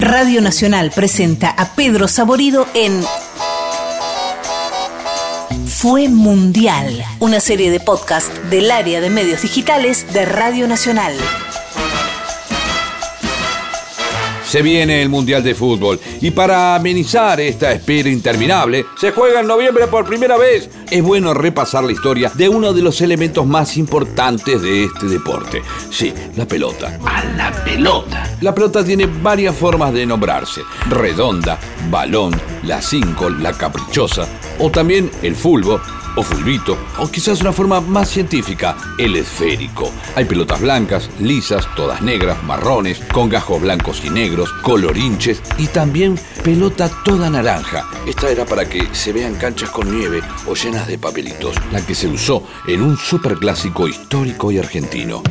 Radio Nacional presenta a Pedro Saborido en Fue Mundial, una serie de podcast del área de medios digitales de Radio Nacional. Se viene el Mundial de Fútbol y para amenizar esta espera interminable, se juega en noviembre por primera vez. Es bueno repasar la historia de uno de los elementos más importantes de este deporte. Sí, la pelota. A la pelota. La pelota tiene varias formas de nombrarse. Redonda, balón, la cinco, la caprichosa o también el fulbo o fulbito, o quizás una forma más científica, el esférico. Hay pelotas blancas, lisas, todas negras, marrones, con gajos blancos y negros, colorinches y también pelota toda naranja. Esta era para que se vean canchas con nieve o llenas de papelitos, la que se usó en un superclásico histórico y argentino.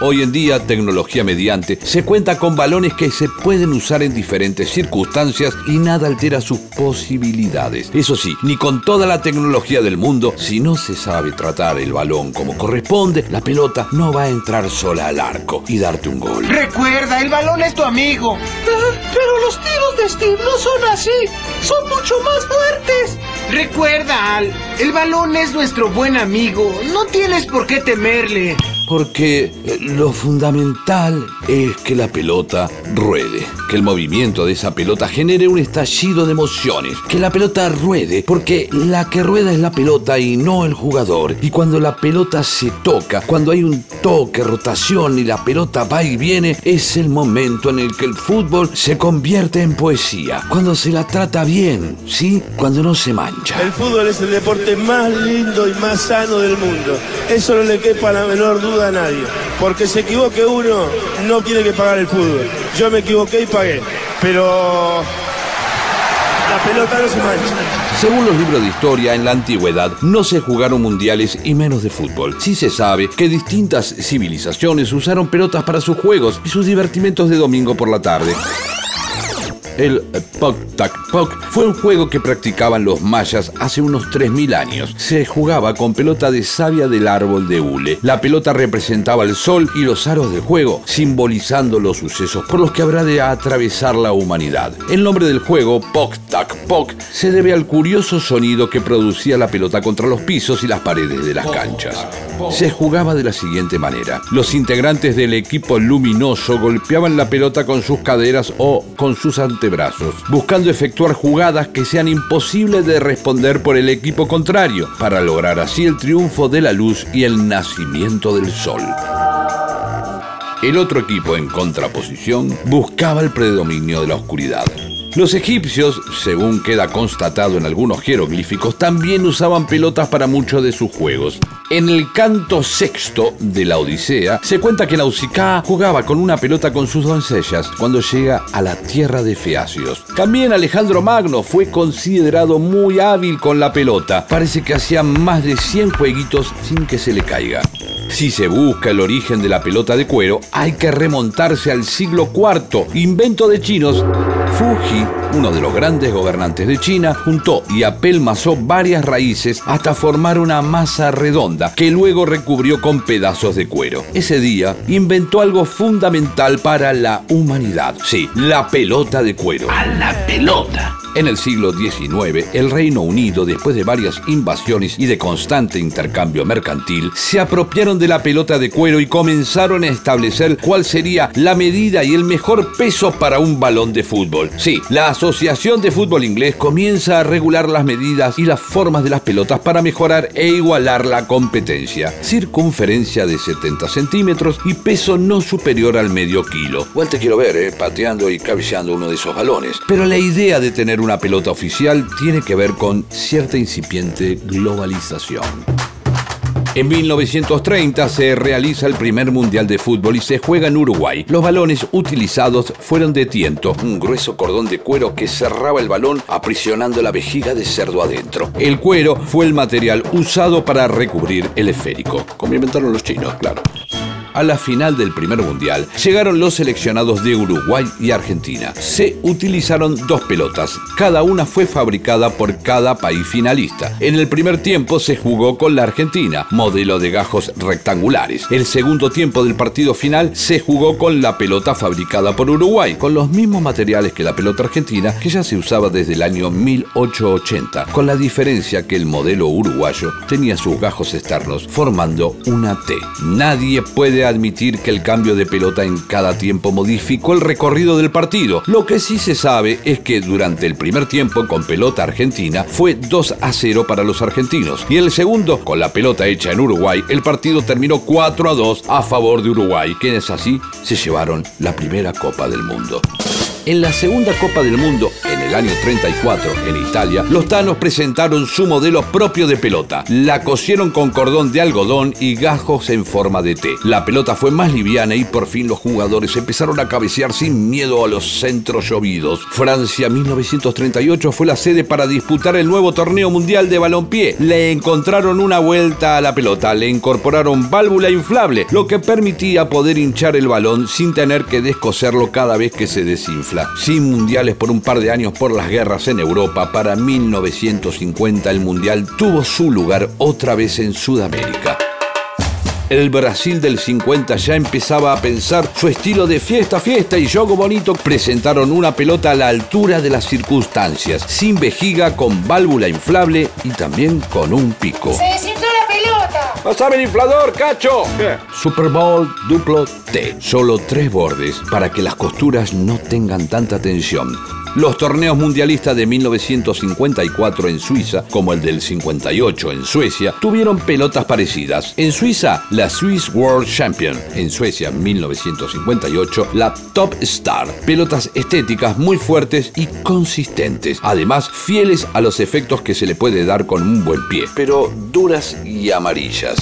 Hoy en día, tecnología mediante, se cuenta con balones que se pueden usar en diferentes circunstancias y nada altera sus posibilidades. Eso sí, ni con toda la tecnología del mundo, si no se sabe tratar el balón como corresponde, la pelota no va a entrar sola al arco y darte un gol. Recuerda, el balón es tu amigo. Ah, pero los tiros de Steve no son así, son mucho más fuertes. Recuerda, Al, el balón es nuestro buen amigo, no tienes por qué temerle porque eh, lo fundamental es que la pelota ruede, que el movimiento de esa pelota genere un estallido de emociones, que la pelota ruede, porque la que rueda es la pelota y no el jugador. Y cuando la pelota se toca, cuando hay un toque, rotación y la pelota va y viene, es el momento en el que el fútbol se convierte en poesía, cuando se la trata bien, ¿sí? Cuando no se mancha. El fútbol es el deporte más lindo y más sano del mundo. Eso no le quepa la menor duda a nadie. Porque se equivoque uno, no tiene que pagar el fútbol. Yo me equivoqué y pagué. Pero la pelota no se mancha. Según los libros de historia, en la antigüedad no se jugaron mundiales y menos de fútbol. Sí se sabe que distintas civilizaciones usaron pelotas para sus juegos y sus divertimentos de domingo por la tarde. El Pok Tak Pok fue un juego que practicaban los mayas hace unos 3.000 años. Se jugaba con pelota de savia del árbol de hule. La pelota representaba el sol y los aros del juego, simbolizando los sucesos por los que habrá de atravesar la humanidad. El nombre del juego, Pok Tak Pok, se debe al curioso sonido que producía la pelota contra los pisos y las paredes de las canchas. Se jugaba de la siguiente manera. Los integrantes del equipo luminoso golpeaban la pelota con sus caderas o con sus antebrazos brazos, buscando efectuar jugadas que sean imposibles de responder por el equipo contrario, para lograr así el triunfo de la luz y el nacimiento del sol. El otro equipo en contraposición buscaba el predominio de la oscuridad. Los egipcios, según queda constatado en algunos jeroglíficos, también usaban pelotas para muchos de sus juegos. En el canto sexto de la Odisea se cuenta que Nausicaa jugaba con una pelota con sus doncellas cuando llega a la tierra de Feacios. También Alejandro Magno fue considerado muy hábil con la pelota. Parece que hacía más de 100 jueguitos sin que se le caiga. Si se busca el origen de la pelota de cuero, hay que remontarse al siglo IV, invento de chinos. Fuji, uno de los grandes gobernantes de China, juntó y apelmazó varias raíces hasta formar una masa redonda que luego recubrió con pedazos de cuero. Ese día inventó algo fundamental para la humanidad. Sí, la pelota de cuero. A la pelota. En el siglo XIX, el Reino Unido, después de varias invasiones y de constante intercambio mercantil, se apropiaron de la pelota de cuero y comenzaron a establecer cuál sería la medida y el mejor peso para un balón de fútbol. Sí, la Asociación de Fútbol Inglés comienza a regular las medidas y las formas de las pelotas para mejorar e igualar la competencia. Circunferencia de 70 centímetros y peso no superior al medio kilo. Igual te quiero ver, eh, pateando y cabeceando uno de esos balones. Pero la idea de tener una pelota oficial tiene que ver con cierta incipiente globalización. En 1930 se realiza el primer Mundial de Fútbol y se juega en Uruguay. Los balones utilizados fueron de tiento, un grueso cordón de cuero que cerraba el balón aprisionando la vejiga de cerdo adentro. El cuero fue el material usado para recubrir el esférico, como inventaron los chinos, claro. A la final del primer mundial, llegaron los seleccionados de Uruguay y Argentina. Se utilizaron dos pelotas, cada una fue fabricada por cada país finalista. En el primer tiempo se jugó con la Argentina, modelo de gajos rectangulares. El segundo tiempo del partido final se jugó con la pelota fabricada por Uruguay, con los mismos materiales que la pelota argentina que ya se usaba desde el año 1880, con la diferencia que el modelo uruguayo tenía sus gajos externos formando una T. Nadie puede admitir que el cambio de pelota en cada tiempo modificó el recorrido del partido. Lo que sí se sabe es que durante el primer tiempo con pelota argentina fue 2 a 0 para los argentinos y el segundo con la pelota hecha en Uruguay el partido terminó 4 a 2 a favor de Uruguay, quienes así se llevaron la primera Copa del Mundo. En la segunda Copa del Mundo, en el año 34, en Italia, los tanos presentaron su modelo propio de pelota. La cosieron con cordón de algodón y gajos en forma de T. La pelota fue más liviana y por fin los jugadores empezaron a cabecear sin miedo a los centros llovidos. Francia 1938 fue la sede para disputar el nuevo torneo mundial de balompié. Le encontraron una vuelta a la pelota, le incorporaron válvula inflable, lo que permitía poder hinchar el balón sin tener que descoserlo cada vez que se desinfla sin mundiales por un par de años por las guerras en Europa, para 1950 el mundial tuvo su lugar otra vez en Sudamérica. El Brasil del 50 ya empezaba a pensar su estilo de fiesta, fiesta y juego bonito. Presentaron una pelota a la altura de las circunstancias, sin vejiga, con válvula inflable y también con un pico. ¡Se descintó la pelota! ¡Pásame el inflador, cacho! Super Bowl duplo T. Solo tres bordes para que las costuras no tengan tanta tensión. Los torneos mundialistas de 1954 en Suiza, como el del 58 en Suecia, tuvieron pelotas parecidas. En Suiza, la Swiss World Champion. En Suecia, 1958, la Top Star. Pelotas estéticas muy fuertes y consistentes. Además, fieles a los efectos que se le puede dar con un buen pie, pero duras y amarillas.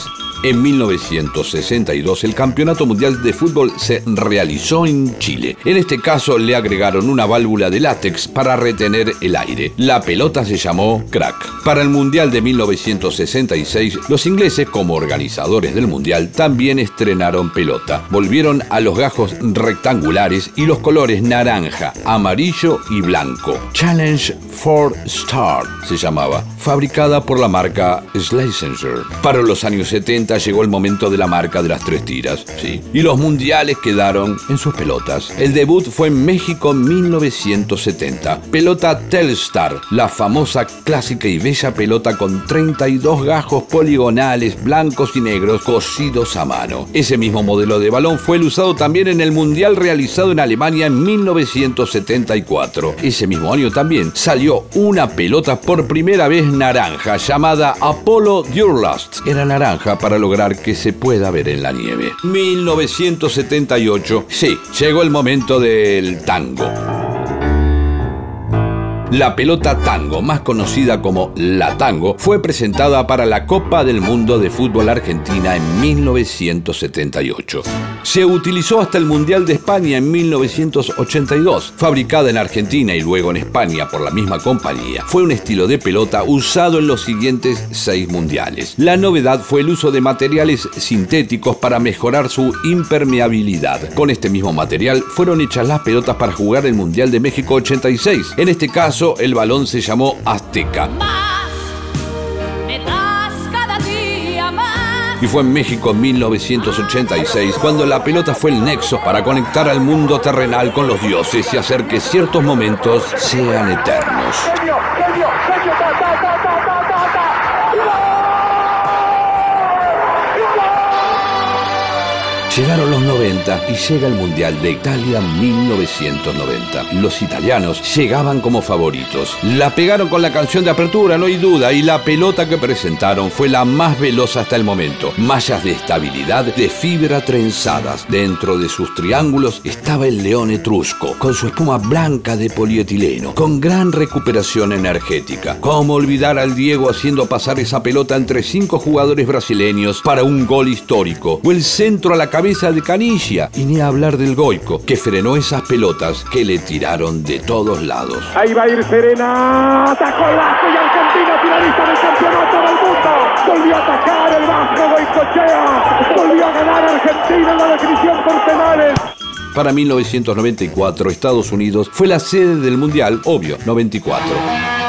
En 1962 el Campeonato Mundial de Fútbol se realizó en Chile. En este caso le agregaron una válvula de látex para retener el aire. La pelota se llamó Crack. Para el Mundial de 1966, los ingleses como organizadores del Mundial también estrenaron pelota. Volvieron a los gajos rectangulares y los colores naranja, amarillo y blanco. Challenge for Star se llamaba, fabricada por la marca Schlesinger. Para los años 70 llegó el momento de la marca de las tres tiras, sí. Y los mundiales quedaron en sus pelotas. El debut fue en México en 1970. Pelota Telstar, la famosa clásica y bella pelota con 32 gajos poligonales blancos y negros cosidos a mano. Ese mismo modelo de balón fue el usado también en el mundial realizado en Alemania en 1974. Ese mismo año también salió una pelota por primera vez naranja llamada Apollo Durlast. Era naranja para lograr que se pueda ver en la nieve. 1978, sí, llegó el momento del tango. La pelota tango, más conocida como la tango, fue presentada para la Copa del Mundo de Fútbol Argentina en 1978. Se utilizó hasta el Mundial de España en 1982, fabricada en Argentina y luego en España por la misma compañía. Fue un estilo de pelota usado en los siguientes seis mundiales. La novedad fue el uso de materiales sintéticos para mejorar su impermeabilidad. Con este mismo material fueron hechas las pelotas para jugar el Mundial de México 86. En este caso, el balón se llamó Azteca. Y fue en México en 1986 cuando la pelota fue el nexo para conectar al mundo terrenal con los dioses y hacer que ciertos momentos sean eternos. Llegaron los 90 y llega el Mundial de Italia 1990. Los italianos llegaban como favoritos. La pegaron con la canción de apertura, no hay duda, y la pelota que presentaron fue la más veloz hasta el momento. Mallas de estabilidad de fibra trenzadas. Dentro de sus triángulos estaba el león etrusco, con su espuma blanca de polietileno, con gran recuperación energética. ¿Cómo olvidar al Diego haciendo pasar esa pelota entre cinco jugadores brasileños para un gol histórico? O el centro a la cabeza cabeza de Canilla. Y ni hablar del Goico, que frenó esas pelotas que le tiraron de todos lados. Ahí va a ir Serena. Atacó Vasco y Argentina finalista del campeonato del mundo. Volvió a atacar el Vasco Goicochea. Volvió a ganar Argentina en la definición por penales. Para 1994, Estados Unidos fue la sede del Mundial, obvio, 94.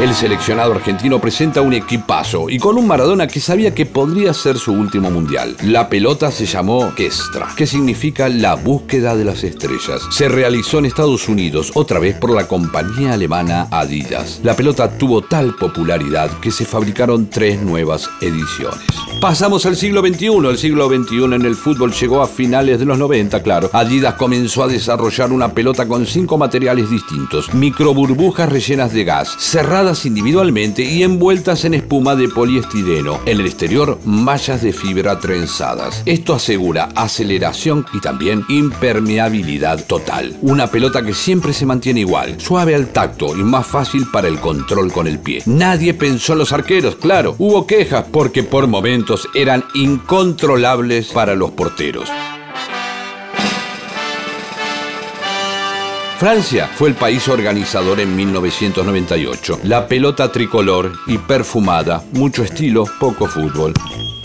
El seleccionado argentino presenta un equipazo y con un Maradona que sabía que podría ser su último mundial. La pelota se llamó Kestra, que significa la búsqueda de las estrellas. Se realizó en Estados Unidos, otra vez por la compañía alemana Adidas. La pelota tuvo tal popularidad que se fabricaron tres nuevas ediciones. Pasamos al siglo XXI. El siglo XXI en el fútbol llegó a finales de los 90, claro. Adidas comenzó a desarrollar una pelota con cinco materiales distintos. Microburbujas rellenas de gas, individualmente y envueltas en espuma de poliestireno. En el exterior, mallas de fibra trenzadas. Esto asegura aceleración y también impermeabilidad total. Una pelota que siempre se mantiene igual, suave al tacto y más fácil para el control con el pie. Nadie pensó en los arqueros, claro. Hubo quejas porque por momentos eran incontrolables para los porteros. Francia fue el país organizador en 1998. La pelota tricolor y perfumada, mucho estilo, poco fútbol.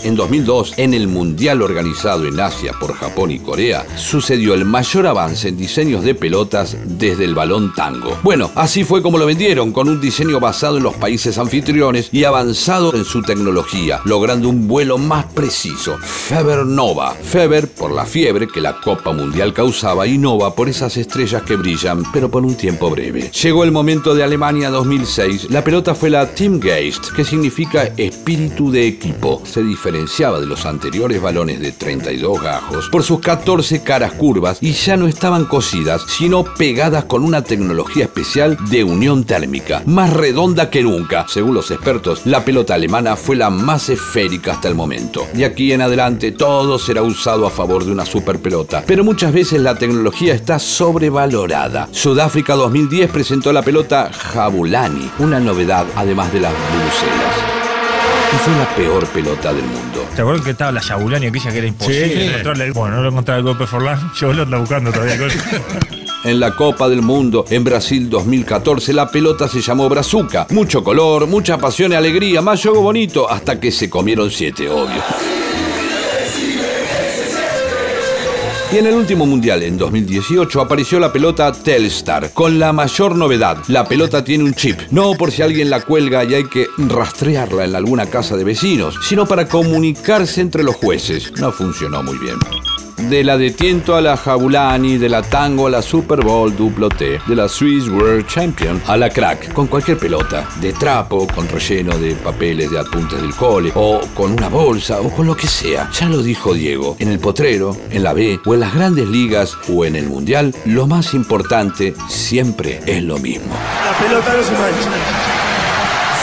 En 2002, en el Mundial organizado en Asia por Japón y Corea, sucedió el mayor avance en diseños de pelotas desde el balón tango. Bueno, así fue como lo vendieron, con un diseño basado en los países anfitriones y avanzado en su tecnología, logrando un vuelo más preciso. Feber Nova. Feber por la fiebre que la Copa Mundial causaba y Nova por esas estrellas que brillan, pero por un tiempo breve. Llegó el momento de Alemania 2006. La pelota fue la Teamgeist, que significa espíritu de equipo. Se diferencia de los anteriores balones de 32 gajos por sus 14 caras curvas y ya no estaban cosidas, sino pegadas con una tecnología especial de unión térmica, más redonda que nunca. Según los expertos, la pelota alemana fue la más esférica hasta el momento. De aquí en adelante todo será usado a favor de una super pelota, pero muchas veces la tecnología está sobrevalorada. Sudáfrica 2010 presentó la pelota Jabulani, una novedad además de las bucelas y fue la peor pelota del mundo. ¿Te acuerdas que estaba la Yabulani aquella que era imposible encontrarle? Bueno, no lo encontraba el golpe Forlán, yo lo ando buscando todavía. En la Copa del Mundo en Brasil 2014 la pelota se llamó Brazuca. Mucho color, mucha pasión y alegría, más juego bonito, hasta que se comieron siete, obvio. Y en el último mundial, en 2018, apareció la pelota Telstar, con la mayor novedad. La pelota tiene un chip, no por si alguien la cuelga y hay que rastrearla en alguna casa de vecinos, sino para comunicarse entre los jueces. No funcionó muy bien. De la de Tiento a la Jabulani, de la Tango a la Super Bowl Duplo T, de la Swiss World Champion a la Crack, con cualquier pelota, de trapo, con relleno de papeles de apuntes del cole, o con una bolsa, o con lo que sea. Ya lo dijo Diego, en el potrero, en la B, o en las grandes ligas, o en el Mundial, lo más importante siempre es lo mismo. La pelota no se mancha.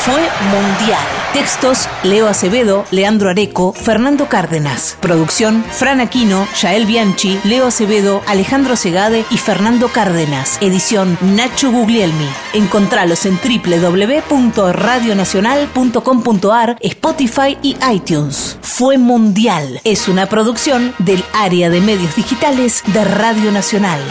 Fue mundial. Textos, Leo Acevedo, Leandro Areco, Fernando Cárdenas. Producción, Fran Aquino, Yael Bianchi, Leo Acevedo, Alejandro Segade y Fernando Cárdenas. Edición, Nacho Guglielmi. Encontralos en www.radionacional.com.ar, Spotify y iTunes. Fue mundial. Es una producción del área de medios digitales de Radio Nacional.